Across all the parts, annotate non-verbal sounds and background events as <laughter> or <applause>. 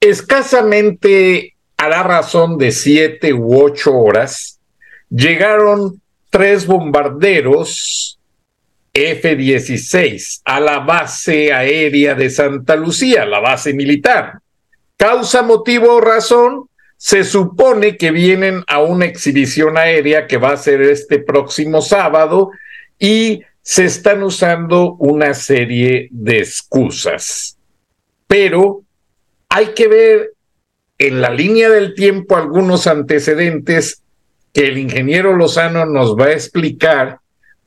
Escasamente a la razón de siete u ocho horas, llegaron tres bombarderos F-16 a la base aérea de Santa Lucía, la base militar. Causa, motivo o razón, se supone que vienen a una exhibición aérea que va a ser este próximo sábado y se están usando una serie de excusas. Pero hay que ver en la línea del tiempo algunos antecedentes que el ingeniero Lozano nos va a explicar,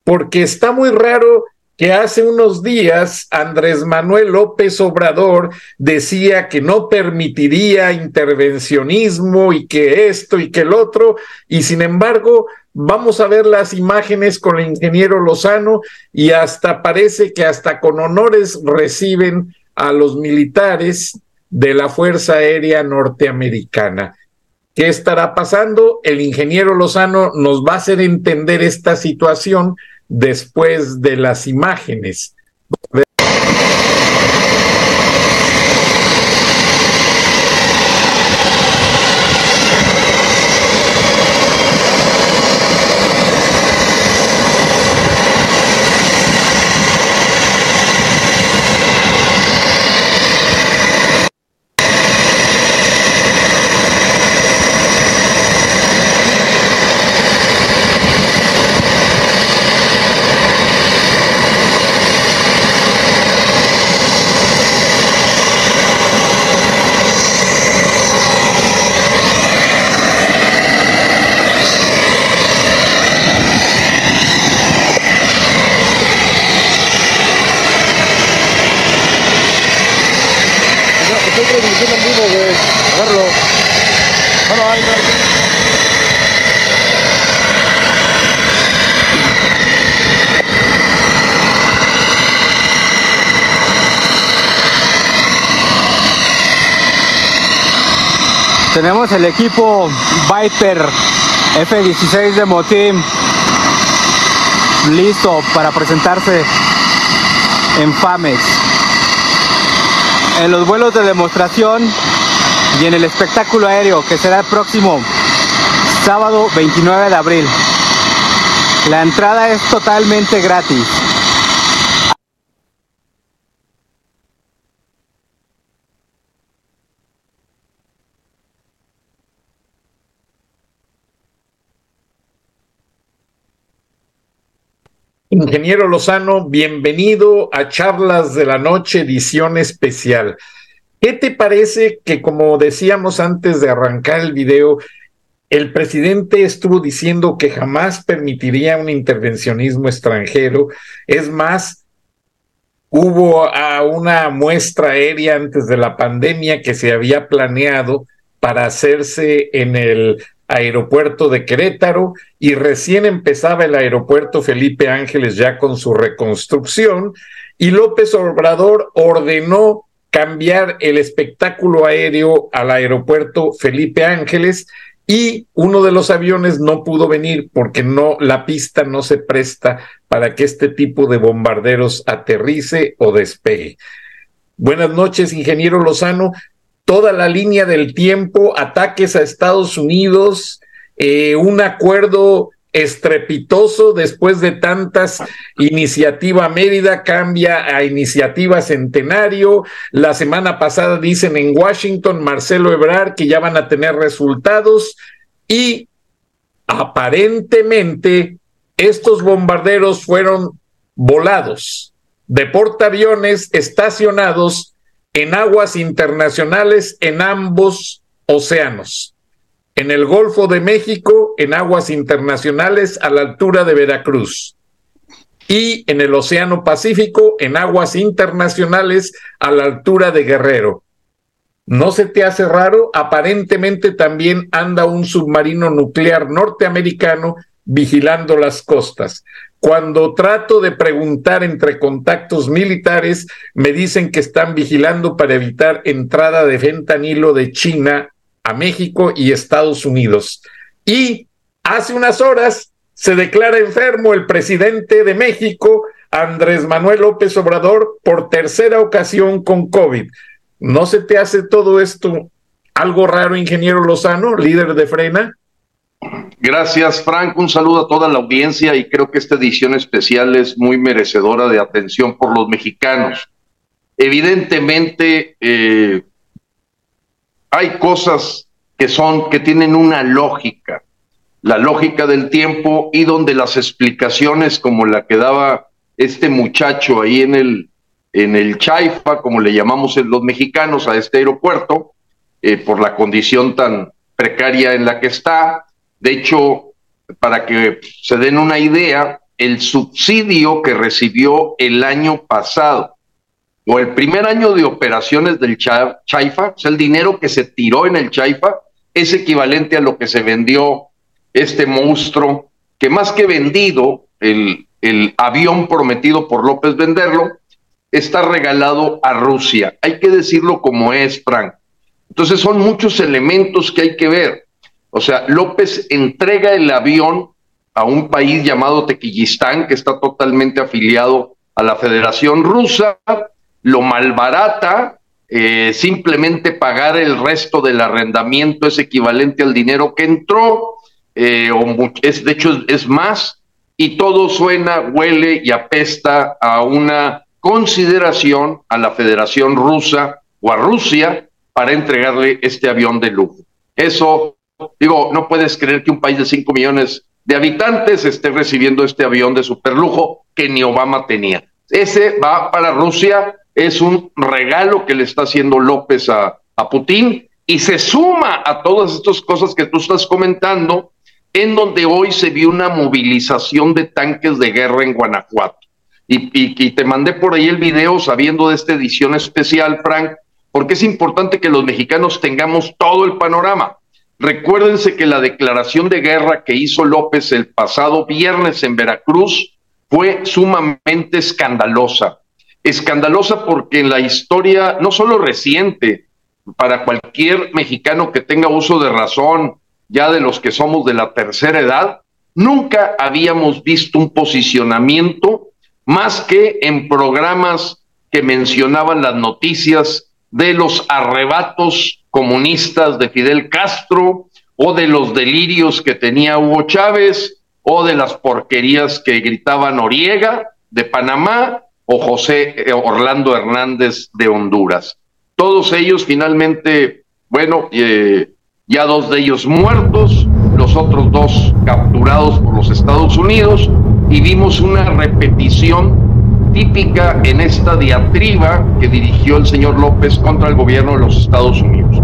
porque está muy raro que hace unos días Andrés Manuel López Obrador decía que no permitiría intervencionismo y que esto y que el otro, y sin embargo vamos a ver las imágenes con el ingeniero Lozano y hasta parece que hasta con honores reciben a los militares de la Fuerza Aérea Norteamericana. ¿Qué estará pasando? El ingeniero Lozano nos va a hacer entender esta situación después de las imágenes. Tenemos el equipo Viper F-16 de Motim listo para presentarse en FAMEX. En los vuelos de demostración y en el espectáculo aéreo que será el próximo sábado 29 de abril. La entrada es totalmente gratis. Ingeniero Lozano, bienvenido a Charlas de la Noche, edición especial. ¿Qué te parece que, como decíamos antes de arrancar el video, el presidente estuvo diciendo que jamás permitiría un intervencionismo extranjero? Es más, hubo a una muestra aérea antes de la pandemia que se había planeado para hacerse en el aeropuerto de Querétaro y recién empezaba el aeropuerto Felipe Ángeles ya con su reconstrucción y López Obrador ordenó cambiar el espectáculo aéreo al aeropuerto Felipe Ángeles y uno de los aviones no pudo venir porque no la pista no se presta para que este tipo de bombarderos aterrice o despegue. Buenas noches, ingeniero Lozano toda la línea del tiempo, ataques a Estados Unidos, eh, un acuerdo estrepitoso después de tantas iniciativa Mérida cambia a iniciativa Centenario. La semana pasada dicen en Washington Marcelo Ebrard que ya van a tener resultados y aparentemente estos bombarderos fueron volados de portaaviones estacionados en aguas internacionales en ambos océanos. En el Golfo de México, en aguas internacionales a la altura de Veracruz. Y en el Océano Pacífico, en aguas internacionales a la altura de Guerrero. ¿No se te hace raro? Aparentemente también anda un submarino nuclear norteamericano vigilando las costas. Cuando trato de preguntar entre contactos militares, me dicen que están vigilando para evitar entrada de fentanilo de China a México y Estados Unidos. Y hace unas horas se declara enfermo el presidente de México, Andrés Manuel López Obrador, por tercera ocasión con COVID. ¿No se te hace todo esto algo raro, ingeniero Lozano, líder de Frena? Gracias, Frank. Un saludo a toda la audiencia y creo que esta edición especial es muy merecedora de atención por los mexicanos. Evidentemente, eh, hay cosas que son, que tienen una lógica, la lógica del tiempo y donde las explicaciones como la que daba este muchacho ahí en el, en el Chaifa, como le llamamos los mexicanos a este aeropuerto, eh, por la condición tan precaria en la que está, de hecho, para que se den una idea, el subsidio que recibió el año pasado o el primer año de operaciones del Chaifa, o sea, el dinero que se tiró en el Chaifa, es equivalente a lo que se vendió este monstruo, que más que vendido, el, el avión prometido por López venderlo, está regalado a Rusia. Hay que decirlo como es, Frank. Entonces son muchos elementos que hay que ver. O sea, López entrega el avión a un país llamado Tequillistán, que está totalmente afiliado a la Federación Rusa, lo malbarata, eh, simplemente pagar el resto del arrendamiento es equivalente al dinero que entró, eh, o es, de hecho es más, y todo suena, huele y apesta a una consideración a la Federación Rusa o a Rusia para entregarle este avión de lujo. Eso Digo, no puedes creer que un país de 5 millones de habitantes esté recibiendo este avión de superlujo que ni Obama tenía. Ese va para Rusia, es un regalo que le está haciendo López a, a Putin y se suma a todas estas cosas que tú estás comentando, en donde hoy se vio una movilización de tanques de guerra en Guanajuato. Y, y, te mandé por ahí el video sabiendo de esta edición especial, Frank, porque es importante que los mexicanos tengamos todo el panorama. Recuérdense que la declaración de guerra que hizo López el pasado viernes en Veracruz fue sumamente escandalosa. Escandalosa porque en la historia, no solo reciente, para cualquier mexicano que tenga uso de razón, ya de los que somos de la tercera edad, nunca habíamos visto un posicionamiento más que en programas que mencionaban las noticias de los arrebatos comunistas de Fidel Castro o de los delirios que tenía Hugo Chávez o de las porquerías que gritaba Noriega de Panamá o José eh, Orlando Hernández de Honduras. Todos ellos finalmente, bueno, eh, ya dos de ellos muertos, los otros dos capturados por los Estados Unidos y vimos una repetición típica en esta diatriba que dirigió el señor López contra el gobierno de los Estados Unidos.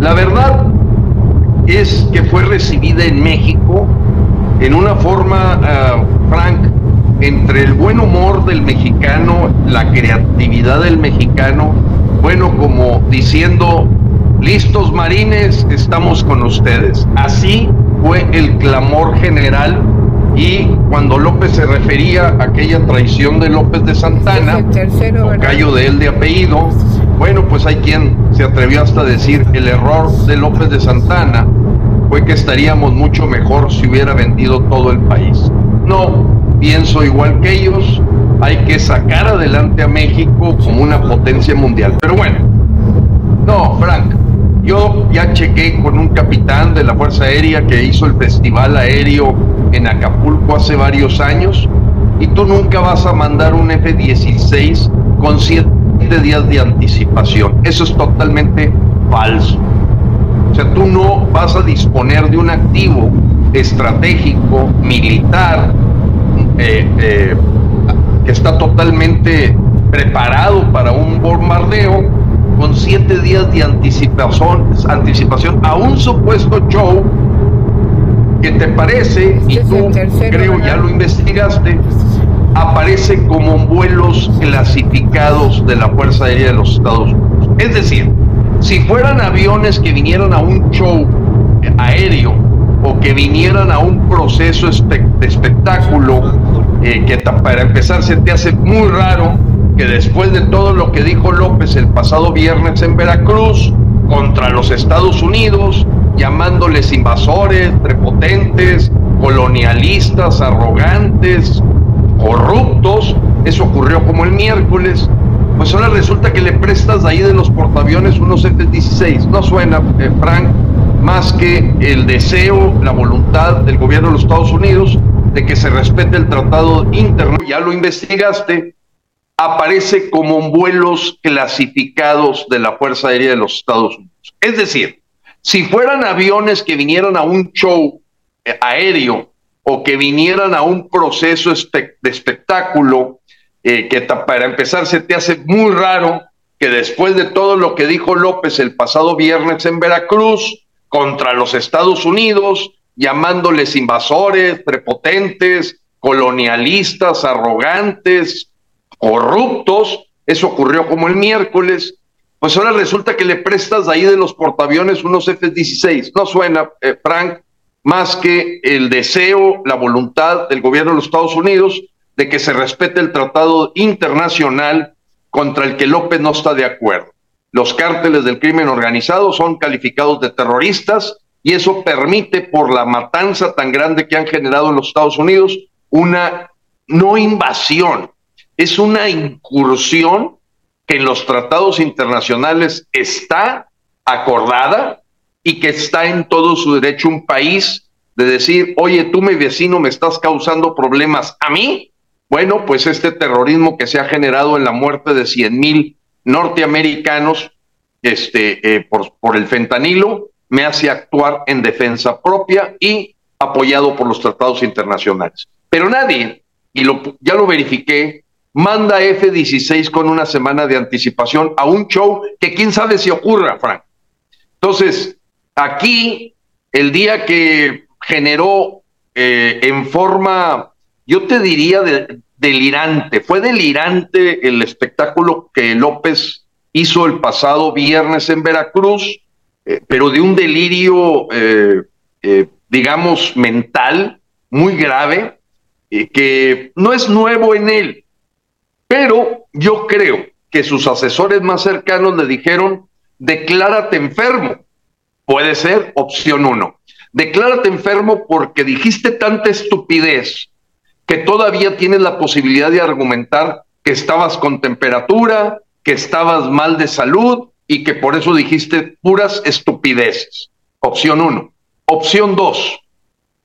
La verdad es que fue recibida en México en una forma, uh, Frank, entre el buen humor del mexicano, la creatividad del mexicano, bueno, como diciendo, listos marines, estamos con ustedes. Así fue el clamor general y cuando López se refería a aquella traición de López de Santana, callo de él de apellido, bueno, pues hay quien se atrevió hasta a decir el error de López de Santana fue que estaríamos mucho mejor si hubiera vendido todo el país. No, pienso igual que ellos, hay que sacar adelante a México como una potencia mundial. Pero bueno, no, Frank, yo ya chequé con un capitán de la Fuerza Aérea que hizo el festival aéreo en Acapulco hace varios años y tú nunca vas a mandar un F-16 con días de anticipación. Eso es totalmente falso. O sea, tú no vas a disponer de un activo estratégico, militar, eh, eh, que está totalmente preparado para un bombardeo, con siete días de anticipación, anticipación a un supuesto show que te parece, y tú creo ya lo investigaste, aparece como vuelos clasificados de la Fuerza Aérea de los Estados Unidos. Es decir, si fueran aviones que vinieran a un show aéreo o que vinieran a un proceso de espectáculo, eh, que para empezar se te hace muy raro que después de todo lo que dijo López el pasado viernes en Veracruz contra los Estados Unidos, llamándoles invasores, prepotentes, colonialistas, arrogantes, corruptos, eso ocurrió como el miércoles, pues ahora resulta que le prestas ahí de los portaaviones unos F-16. No suena, eh, Frank, más que el deseo, la voluntad del gobierno de los Estados Unidos de que se respete el tratado interno. Ya lo investigaste, aparece como vuelos clasificados de la Fuerza Aérea de los Estados Unidos. Es decir, si fueran aviones que vinieran a un show eh, aéreo o que vinieran a un proceso de espectáculo, eh, que para empezar se te hace muy raro que después de todo lo que dijo López el pasado viernes en Veracruz contra los Estados Unidos, llamándoles invasores, prepotentes, colonialistas, arrogantes, corruptos, eso ocurrió como el miércoles, pues ahora resulta que le prestas ahí de los portaaviones unos F-16. No suena, eh, Frank, más que el deseo, la voluntad del gobierno de los Estados Unidos de que se respete el tratado internacional contra el que López no está de acuerdo. Los cárteles del crimen organizado son calificados de terroristas y eso permite, por la matanza tan grande que han generado en los Estados Unidos, una no invasión, es una incursión que en los tratados internacionales está acordada y que está en todo su derecho un país de decir, oye, tú mi vecino me estás causando problemas a mí. Bueno, pues este terrorismo que se ha generado en la muerte de cien mil norteamericanos este, eh, por, por el fentanilo, me hace actuar en defensa propia y apoyado por los tratados internacionales. Pero nadie, y lo, ya lo verifiqué, manda F-16 con una semana de anticipación a un show que quién sabe si ocurra, Frank. Entonces, aquí, el día que generó eh, en forma, yo te diría, delirante, fue delirante el espectáculo que López hizo el pasado viernes en Veracruz, eh, pero de un delirio, eh, digamos, mental muy grave, que no es nuevo en él, pero yo creo que sus asesores más cercanos le dijeron, declárate enfermo. Puede ser opción uno. Declárate enfermo porque dijiste tanta estupidez que todavía tienes la posibilidad de argumentar que estabas con temperatura, que estabas mal de salud y que por eso dijiste puras estupideces. Opción uno. Opción dos,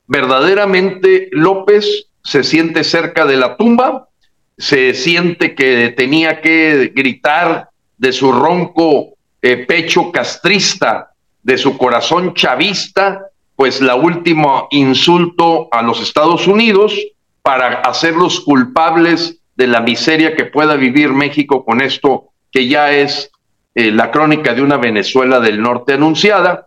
verdaderamente López se siente cerca de la tumba, se siente que tenía que gritar de su ronco eh, pecho castrista, de su corazón chavista, pues la última insulto a los Estados Unidos para hacerlos culpables de la miseria que pueda vivir México con esto que ya es eh, la crónica de una Venezuela del norte anunciada,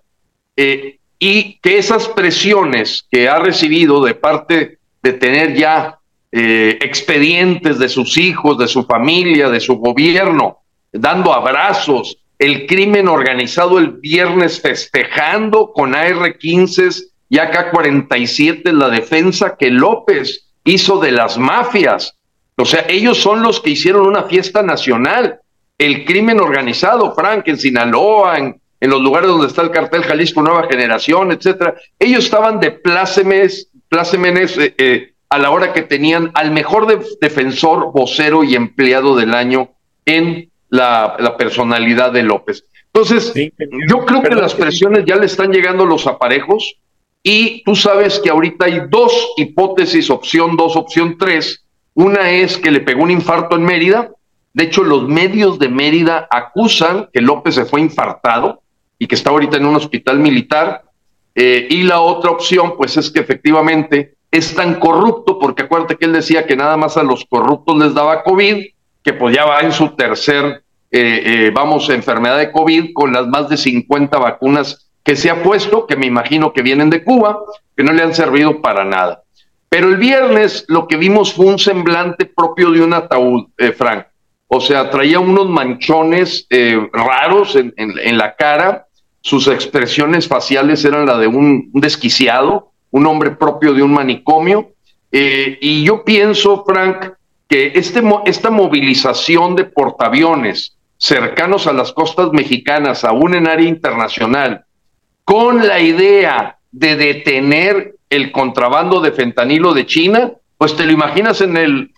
eh, y que esas presiones que ha recibido de parte de tener ya eh, expedientes de sus hijos, de su familia, de su gobierno, dando abrazos, el crimen organizado el viernes festejando con AR-15 y AK-47 la defensa que López hizo de las mafias. O sea, ellos son los que hicieron una fiesta nacional el crimen organizado, Frank, en Sinaloa, en, los lugares donde está el cartel Jalisco Nueva Generación, etcétera. Ellos estaban de plácemes, plácemes eh, eh, a la hora que tenían al mejor defensor, vocero y empleado del año en la, personalidad de López. Entonces, yo creo que las presiones ya le están llegando los aparejos y tú sabes que ahorita hay dos hipótesis, opción dos, opción tres. Una es que le pegó un infarto en Mérida, de hecho, los medios de Mérida acusan que López se fue infartado y que está ahorita en un hospital militar. Eh, y la otra opción, pues es que efectivamente es tan corrupto, porque acuérdate que él decía que nada más a los corruptos les daba COVID, que pues ya va en su tercer, eh, eh, vamos, enfermedad de COVID con las más de 50 vacunas que se ha puesto, que me imagino que vienen de Cuba, que no le han servido para nada. Pero el viernes lo que vimos fue un semblante propio de un ataúd, eh, Frank. O sea, traía unos manchones eh, raros en, la cara, sus expresiones faciales eran la de un, desquiciado, un hombre propio de un manicomio. Y yo pienso, Frank, este, esta movilización de portaaviones cercanos a las costas mexicanas, aún en área internacional, con la idea de detener el contrabando de fentanilo de China, pues te lo imaginas en el,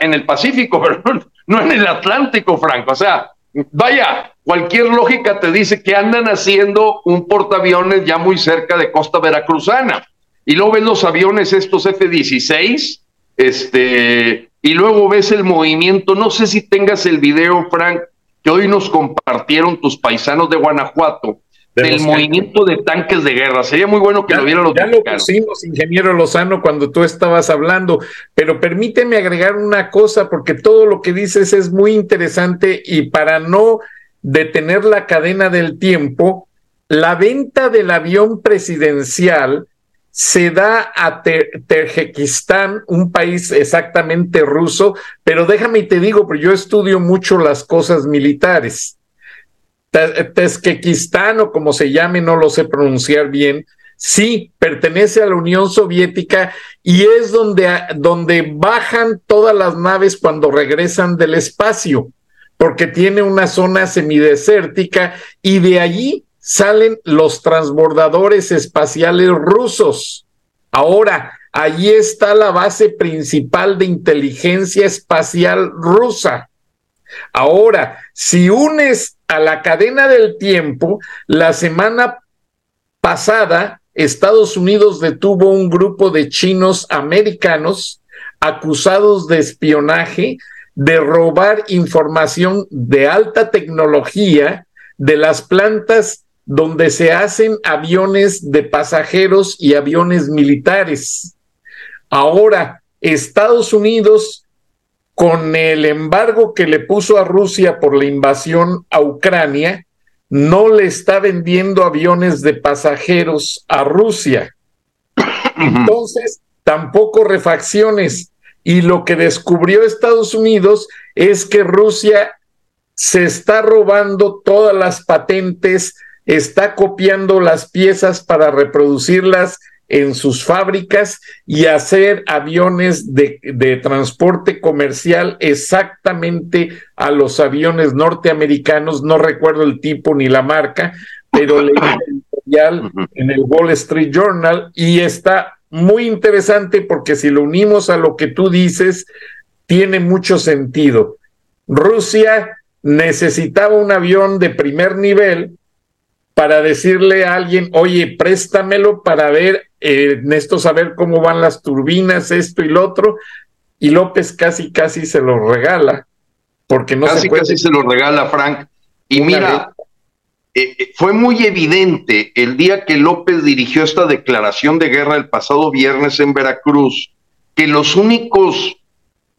en el Pacífico, <laughs> no en el Atlántico, Franco. O sea, vaya, cualquier lógica te dice que andan haciendo un portaaviones ya muy cerca de costa veracruzana. Y luego ves los aviones estos F-16, este, y luego ves el movimiento. No sé si tengas el video, Frank, que hoy nos compartieron tus paisanos de Guanajuato, del movimiento de tanques de guerra. Sería muy bueno que lo vieran los Ya lo pusimos, ingeniero Lozano, cuando tú estabas hablando, pero permíteme agregar una cosa, porque todo lo que dices es muy interesante y para no detener la cadena del tiempo, la venta del avión presidencial se da a Terjekistán, un país exactamente ruso, pero déjame y te digo, porque yo estudio mucho las cosas militares. Tezquequistán o como se llame, no lo sé pronunciar bien, sí pertenece a la Unión Soviética y es donde, donde bajan todas las naves cuando regresan del espacio, porque tiene una zona semidesértica y de allí salen los transbordadores espaciales rusos. Ahora, allí está la base principal de inteligencia espacial rusa. Ahora, si unes a la cadena del tiempo, la semana pasada Estados Unidos detuvo un grupo de chinos americanos acusados de espionaje, de robar información de alta tecnología de las plantas donde se hacen aviones de pasajeros y aviones militares. Ahora, Estados Unidos con el embargo que le puso a Rusia por la invasión a Ucrania, no le está vendiendo aviones de pasajeros a Rusia. Entonces, tampoco refacciones. Y lo que descubrió Estados Unidos es que Rusia se está robando todas las patentes, está copiando las piezas para reproducirlas en sus fábricas y hacer aviones de, transporte comercial exactamente a los aviones norteamericanos, no recuerdo el tipo ni la marca, pero leí el <coughs> editorial en el Wall Street Journal y está muy interesante porque si lo unimos a lo que tú dices, tiene mucho sentido. Rusia necesitaba un avión de primer nivel para decirle a alguien, oye, préstamelo para ver, eh, esto saber cómo van las turbinas, esto y lo otro, y López casi, casi se lo regala, porque no casi, se Casi se lo regala, Frank. Y mira, eh, eh, fue muy evidente el día que López dirigió esta declaración de guerra el pasado viernes en Veracruz, que los únicos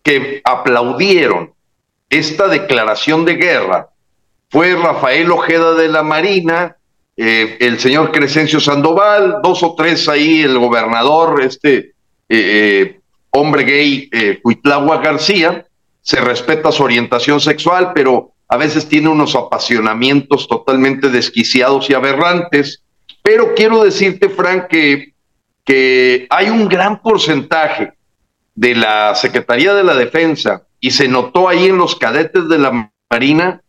que aplaudieron esta declaración de guerra fue Rafael Ojeda de la Marina, eh, el señor Crescencio Sandoval, dos o tres ahí, el gobernador, este eh, eh, hombre gay, eh, García, se respeta su orientación sexual, pero a veces tiene unos apasionamientos totalmente desquiciados y aberrantes. Pero quiero decirte, Frank, que, que hay un gran porcentaje de la Secretaría de la Defensa, y se notó ahí en los cadetes de la Marina,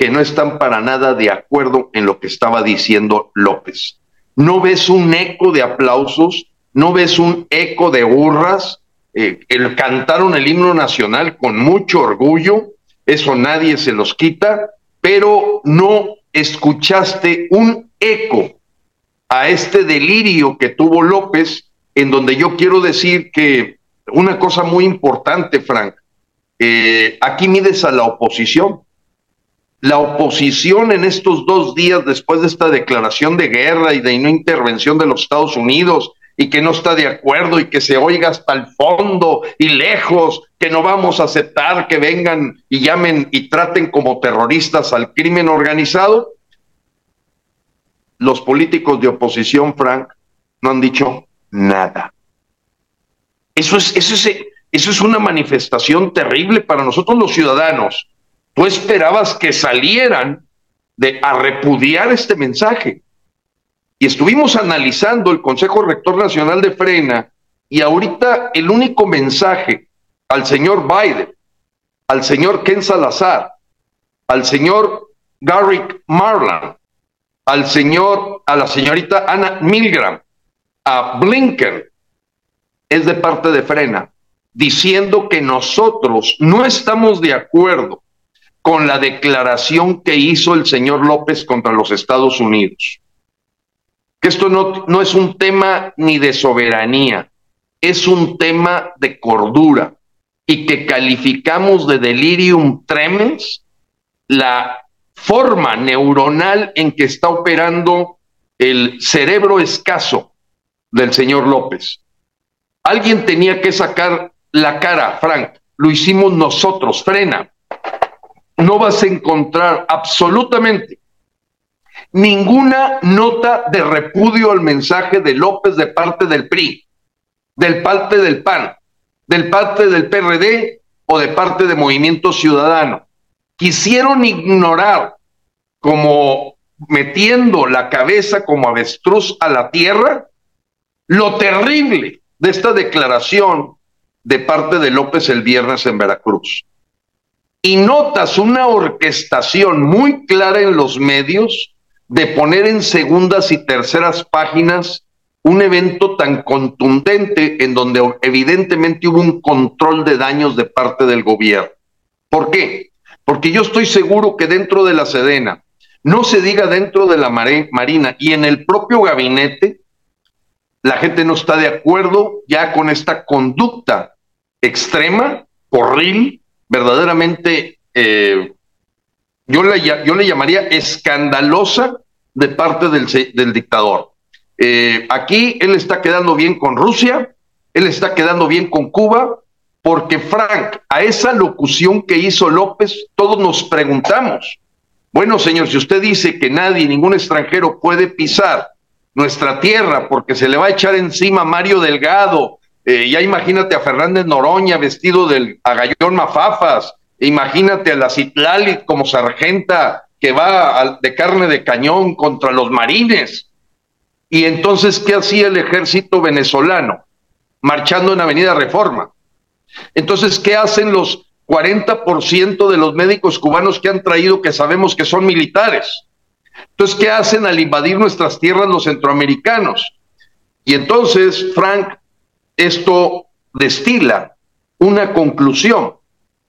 que no están para nada de acuerdo en lo que estaba diciendo López. No ves un eco de aplausos, no ves un eco de hurras. Eh, el, cantaron el himno nacional con mucho orgullo, eso nadie se los quita, pero no escuchaste un eco a este delirio que tuvo López, en donde yo quiero decir que una cosa muy importante, Frank, eh, aquí mides a la oposición la oposición en estos dos días después de esta declaración de guerra y de no intervención de los Estados Unidos y que no está de acuerdo y que se oiga hasta el fondo y lejos, que no vamos a aceptar que vengan y llamen y traten como terroristas al crimen organizado, los políticos de oposición, Frank, no han dicho nada. Eso es, eso es, eso es una manifestación terrible para nosotros los ciudadanos. Tú esperabas que salieran de, a repudiar este mensaje. Y estuvimos analizando el Consejo Rector Nacional de Frena y ahorita el único mensaje al señor Biden, al señor Ken Salazar, al señor Garrick Marlan, al señor, a la señorita Ana Milgram, a Blinken, es de parte de Frena, diciendo que nosotros no estamos de acuerdo con la declaración que hizo el señor López contra los Estados Unidos que esto no, no es un tema ni de soberanía, es un tema de cordura y que calificamos de delirium tremens la forma neuronal en que está operando el cerebro escaso del señor López. Alguien tenía que sacar la cara, Frank, lo hicimos nosotros, frena. No vas a encontrar absolutamente ninguna nota de repudio al mensaje de López de parte del PRI, del parte del PAN, del parte del PRD o de parte de Movimiento Ciudadano. Quisieron ignorar como metiendo la cabeza como avestruz a la tierra lo terrible de esta declaración de parte de López el viernes en Veracruz. Y notas una orquestación muy clara en los medios de poner en segundas y terceras páginas un evento tan contundente en donde evidentemente hubo un control de daños de parte del gobierno. ¿Por qué? Porque yo estoy seguro que dentro de la Sedena, no se diga dentro de la Marina y en el propio gabinete, la gente no está de acuerdo ya con esta conducta extrema, horrible, verdaderamente eh, yo le, yo le llamaría escandalosa de parte del, del dictador. Eh, aquí él está quedando bien con Rusia, él está quedando bien con Cuba, porque Frank, a esa locución que hizo López, todos nos preguntamos, bueno señor, si usted dice que nadie, ningún extranjero puede pisar nuestra tierra porque se le va a echar encima Mario Delgado, eh, ya imagínate a Fernández Noroña vestido del agallón Mafafas, Imagínate a la Citlali como sargenta que va de carne de cañón contra los marines. Y entonces, ¿qué hacía el ejército venezolano? Marchando en Avenida Reforma. Entonces, ¿qué hacen los 40% de los médicos cubanos que han traído que sabemos que son militares? Entonces, ¿qué hacen al invadir nuestras tierras los centroamericanos? Y entonces, Frank, esto destila una conclusión.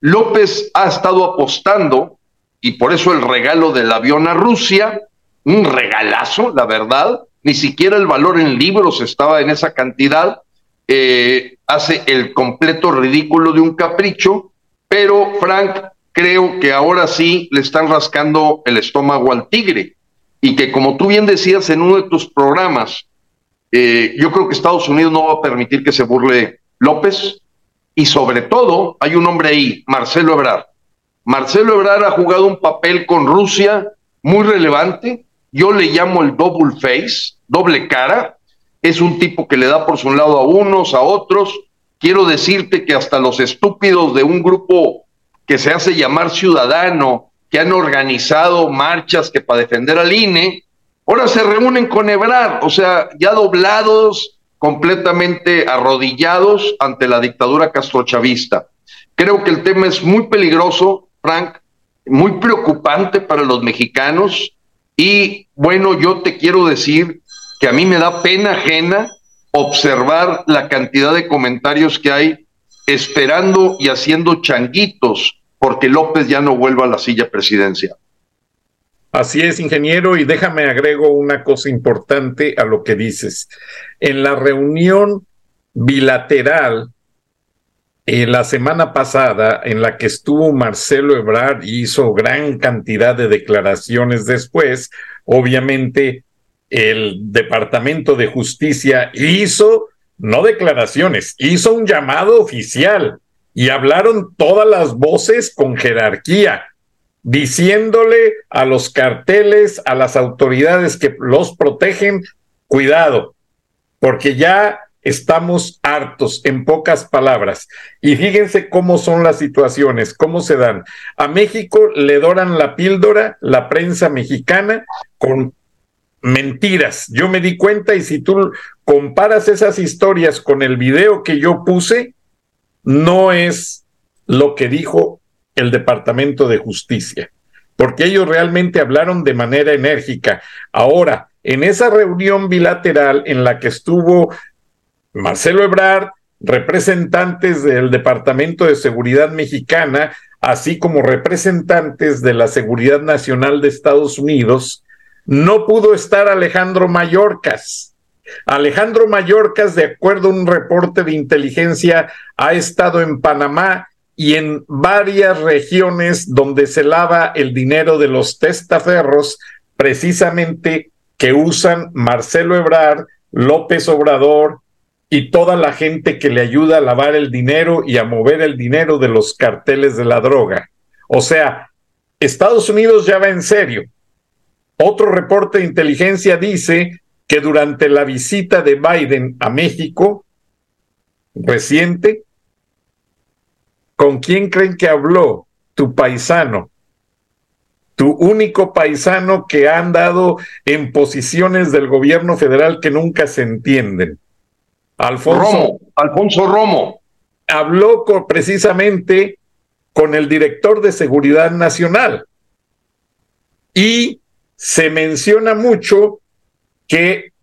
López ha estado apostando, y por eso el regalo del avión a Rusia, un regalazo, la verdad, ni siquiera el valor en libros estaba en esa cantidad, eh, hace el completo ridículo de un capricho, pero Frank, creo que ahora sí le están rascando el estómago al tigre, y que como tú bien decías en uno de tus programas, eh, yo creo que Estados Unidos no va a permitir que se burle López, y sobre todo hay un hombre ahí, Marcelo Ebrard. Marcelo Ebrard ha jugado un papel con Rusia muy relevante. Yo le llamo el double face, doble cara. Es un tipo que le da por su lado a unos, a otros. Quiero decirte que hasta los estúpidos de un grupo que se hace llamar ciudadano, que han organizado marchas que para defender al INE, ahora se reúnen con Ebrard, o sea, ya doblados, completamente arrodillados ante la dictadura castrochavista. Creo que el tema es muy peligroso, Frank, muy preocupante para los mexicanos y bueno, yo te quiero decir que a mí me da pena ajena observar la cantidad de comentarios que hay esperando y haciendo changuitos porque López ya no vuelva a la silla presidencial. Así es, ingeniero, y déjame agrego una cosa importante a lo que dices. En la reunión bilateral eh, la semana pasada, en la que estuvo Marcelo Ebrard y hizo gran cantidad de declaraciones después, obviamente el Departamento de Justicia hizo, no declaraciones, hizo un llamado oficial y hablaron todas las voces con jerarquía, diciéndole a los carteles, a las autoridades que los protegen, cuidado, porque ya estamos hartos, en pocas palabras. Y fíjense cómo son las situaciones, cómo se dan. A México le doran la píldora, la prensa mexicana, con mentiras. Yo me di cuenta y si tú comparas esas historias con el video que yo puse, no es lo que dijo el Departamento de Justicia, porque ellos realmente hablaron de manera enérgica. Ahora, en esa reunión bilateral en la que estuvo Marcelo Ebrard, representantes del Departamento de Seguridad Mexicana, así como representantes de la Seguridad Nacional de Estados Unidos, no pudo estar Alejandro Mayorkas. Alejandro Mayorkas, de acuerdo a un reporte de inteligencia, ha estado en Panamá y en varias regiones donde se lava el dinero de los testaferros, precisamente que usan Marcelo Ebrard, López Obrador y toda la gente que le ayuda a lavar el dinero y a mover el dinero de los carteles de la droga. O sea, Estados Unidos ya va en serio. Otro reporte de inteligencia dice que durante la visita de Biden a México reciente, ¿con quién creen que habló tu paisano? Tu único paisano que ha andado en posiciones del gobierno federal que nunca se entienden. Alfonso Romo. Alfonso Romo. Habló precisamente con el director de Seguridad Nacional y se menciona mucho que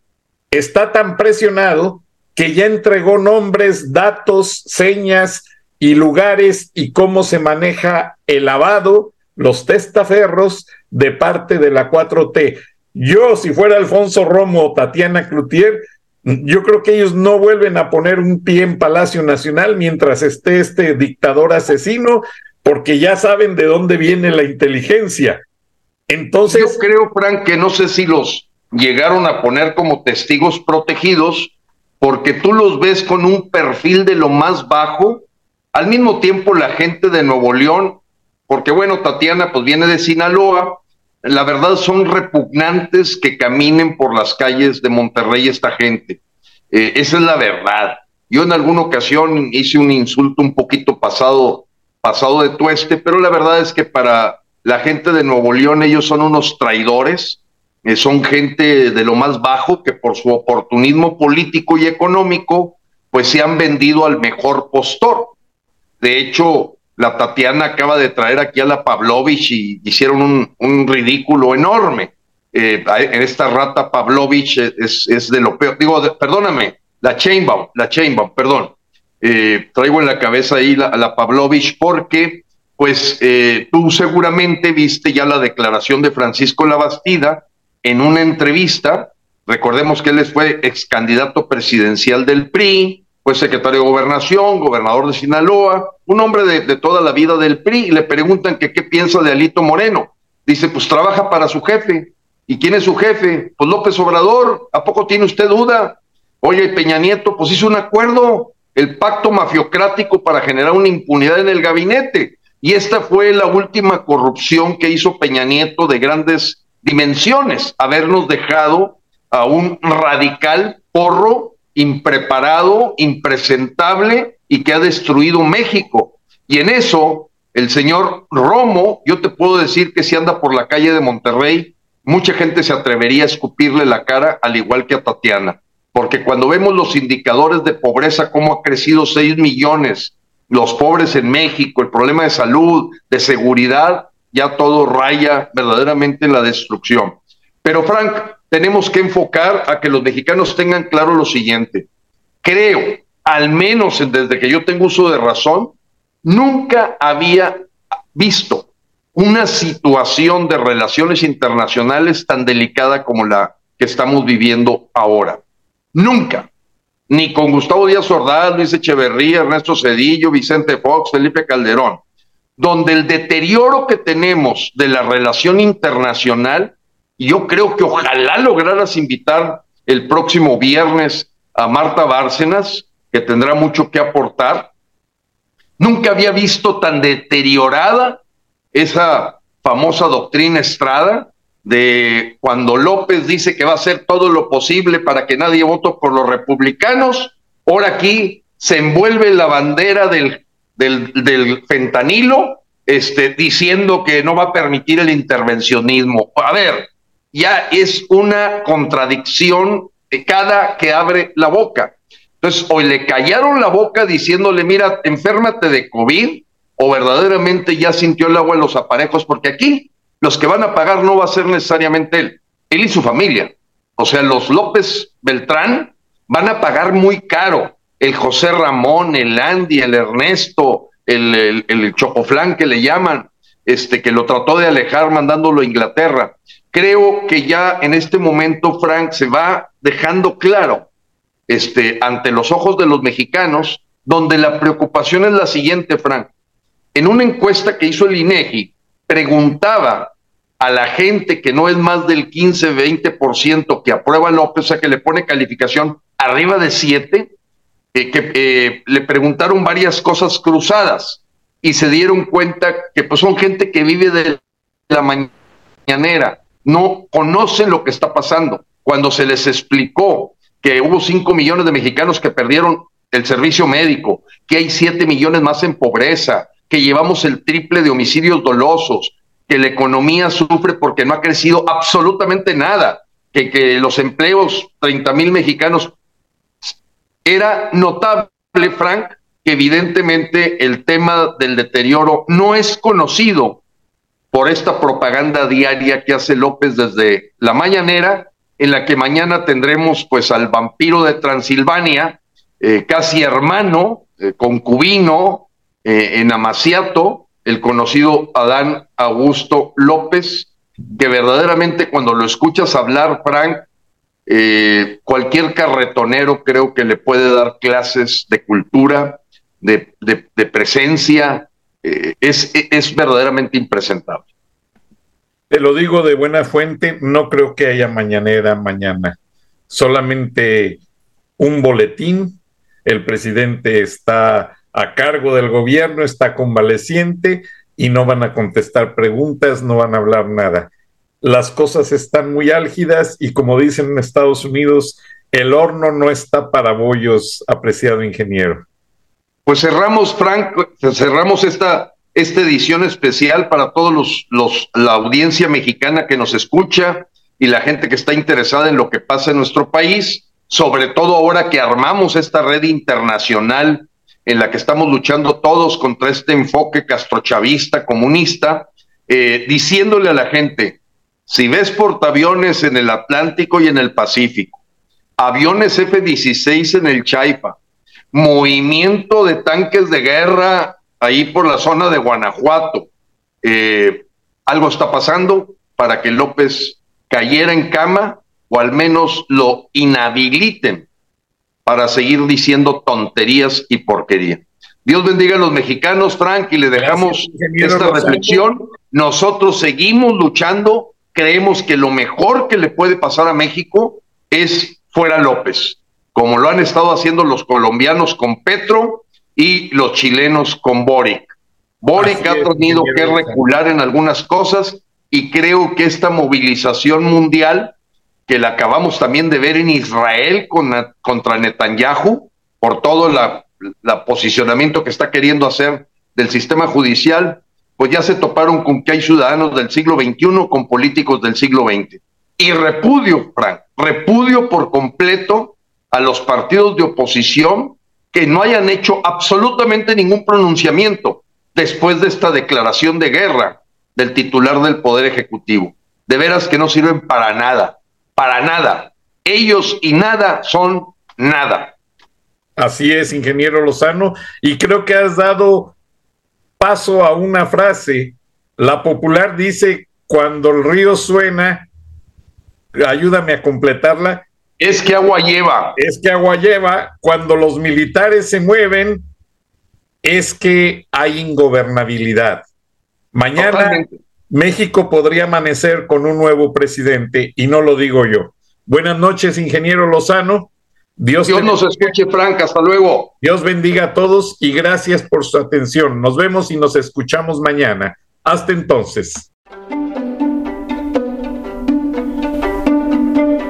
está tan presionado que ya entregó nombres, datos, señas y lugares y cómo se maneja el lavado, los testaferros de parte de la 4T. Yo, si fuera Alfonso Romo o Tatiana Cloutier, yo creo que ellos no vuelven a poner un pie en Palacio Nacional mientras esté este dictador asesino, porque ya saben de dónde viene la inteligencia. Entonces. Yo creo, Frank, que no sé si los llegaron a poner como testigos protegidos, porque tú los ves con un perfil de lo más bajo. Al mismo tiempo, la gente de Nuevo León, porque bueno, Tatiana pues viene de Sinaloa, la verdad son repugnantes que caminen por las calles de Monterrey esta gente. Eh, esa es la verdad. Yo en alguna ocasión hice un insulto un poquito pasado, pasado de tueste, pero la verdad es que para la gente de Nuevo León, ellos son unos traidores, eh, son gente de lo más bajo que por su oportunismo político y económico, pues se han vendido al mejor postor. De hecho, la Tatiana acaba de traer aquí a la Pavlovich y hicieron un, ridículo enorme. Eh, esta rata Pavlovich es, es, de lo peor. Digo, perdóname, la Chainbaum, la Chainbaum, perdón. Eh, traigo en la cabeza ahí la, la Pavlovich porque pues eh, tú seguramente viste ya la declaración de Francisco Labastida en una entrevista. Recordemos que él fue ex candidato presidencial del PRI, fue secretario de gobernación, gobernador de Sinaloa, un hombre de, toda la vida del PRI, y le preguntan qué piensa de Alito Moreno. Dice, pues trabaja para su jefe. ¿Y quién es su jefe? Pues López Obrador. ¿A poco tiene usted duda? Oye, Peña Nieto, pues hizo un acuerdo, el pacto mafiocrático para generar una impunidad en el gabinete. Y esta fue la última corrupción que hizo Peña Nieto de grandes dimensiones, habernos dejado a un radical porro, impreparado, impresentable y que ha destruido México. Y en eso, el señor Romo, yo te puedo decir que si anda por la calle de Monterrey, mucha gente se atrevería a escupirle la cara, al igual que a Tatiana. Porque cuando vemos los indicadores de pobreza, cómo ha crecido 6 millones, los pobres en México, el problema de salud, de seguridad, ya todo raya verdaderamente en la destrucción. Pero Frank, tenemos que enfocar a que los mexicanos tengan claro lo siguiente. Creo, al menos desde que yo tengo uso de razón, nunca había visto una situación de relaciones internacionales tan delicada como la que estamos viviendo ahora. Nunca ni con Gustavo Díaz Ordaz, Luis Echeverría, Ernesto Cedillo, Vicente Fox, Felipe Calderón, donde el deterioro que tenemos de la relación internacional Y yo creo que ojalá lograras invitar el próximo viernes a Marta Bárcenas, que tendrá mucho que aportar. Nunca había visto tan deteriorada esa famosa doctrina Estrada de cuando López dice que va a hacer todo lo posible para que nadie vote por los republicanos, ahora aquí se envuelve la bandera del, del, del fentanilo este, diciendo que no va a permitir el intervencionismo. A ver, ya es una contradicción de cada que abre la boca. Entonces, hoy le callaron la boca diciéndole, mira, enférmate de COVID, o verdaderamente ya sintió el agua en los aparejos, porque aquí los que van a pagar no va a ser necesariamente él, él y su familia. O sea, los López Beltrán van a pagar muy caro. El José Ramón, el Andy, el Ernesto, el, el, Chocoflán que le llaman, este, que lo trató de alejar mandándolo a Inglaterra. Creo que ya en este momento, Frank, se va dejando claro este, ante los ojos de los mexicanos, donde la preocupación es la siguiente, Frank. En una encuesta que hizo el INEGI, preguntaba a la gente que no es más del 15-20% que aprueba López, o sea, que le pone calificación arriba de 7, eh, que eh, le preguntaron varias cosas cruzadas y se dieron cuenta que pues son gente que vive de la mañanera, no conocen lo que está pasando. Cuando se les explicó que hubo 5 millones de mexicanos que perdieron el servicio médico, que hay 7 millones más en pobreza, que llevamos el triple de homicidios dolosos, que la economía sufre porque no ha crecido absolutamente nada, que, que los empleos, 30 mil mexicanos, era notable, Frank, que evidentemente el tema del deterioro no es conocido por esta propaganda diaria que hace López desde la mañanera, en la que mañana tendremos pues al vampiro de Transilvania, eh, casi hermano, eh, concubino, eh, en Amaciato, el conocido Adán Augusto López, que verdaderamente cuando lo escuchas hablar, Frank, eh, cualquier carretonero creo que le puede dar clases de cultura, de, presencia, eh, es, es verdaderamente impresentable. Te lo digo de buena fuente, no creo que haya mañanera mañana, solamente un boletín, el presidente está a cargo del gobierno, está convaleciente y no van a contestar preguntas, no van a hablar nada. Las cosas están muy álgidas y como dicen en Estados Unidos, el horno no está para bollos, apreciado ingeniero. Pues cerramos, Frank, cerramos esta, esta edición especial para todos los, los, la audiencia mexicana que nos escucha y la gente que está interesada en lo que pasa en nuestro país, sobre todo ahora que armamos esta red internacional en la que estamos luchando todos contra este enfoque castrochavista, comunista, eh, diciéndole a la gente, si ves portaaviones en el Atlántico y en el Pacífico, aviones F-16 en el Chaipa, movimiento de tanques de guerra ahí por la zona de Guanajuato, eh, algo está pasando para que López cayera en cama o al menos lo inhabiliten para seguir diciendo tonterías y porquería. Dios bendiga a los mexicanos, Frank, y le dejamos esta reflexión. Nosotros seguimos luchando, creemos que lo mejor que le puede pasar a México es fuera López, como lo han estado haciendo los colombianos con Petro y los chilenos con Boric. Boric ha tenido que recular en algunas cosas y creo que esta movilización mundial que la acabamos también de ver en Israel con, contra Netanyahu, por todo el posicionamiento que está queriendo hacer del sistema judicial, pues ya se toparon con que hay ciudadanos del siglo XXI con políticos del siglo XX. Y repudio, Frank, repudio por completo a los partidos de oposición que no hayan hecho absolutamente ningún pronunciamiento después de esta declaración de guerra del titular del Poder Ejecutivo. De veras que no sirven para nada para nada. Ellos y nada son nada. Así es, ingeniero Lozano, y creo que has dado paso a una frase. La popular dice, cuando el río suena, ayúdame a completarla. Es que agua lleva. Es que agua lleva. Cuando los militares se mueven, es que hay ingobernabilidad. Mañana México podría amanecer con un nuevo presidente y no lo digo yo. Buenas noches, ingeniero Lozano. Dios, Dios nos escuche, Frank. Hasta luego. Dios bendiga a todos y gracias por su atención. Nos vemos y nos escuchamos mañana. Hasta entonces.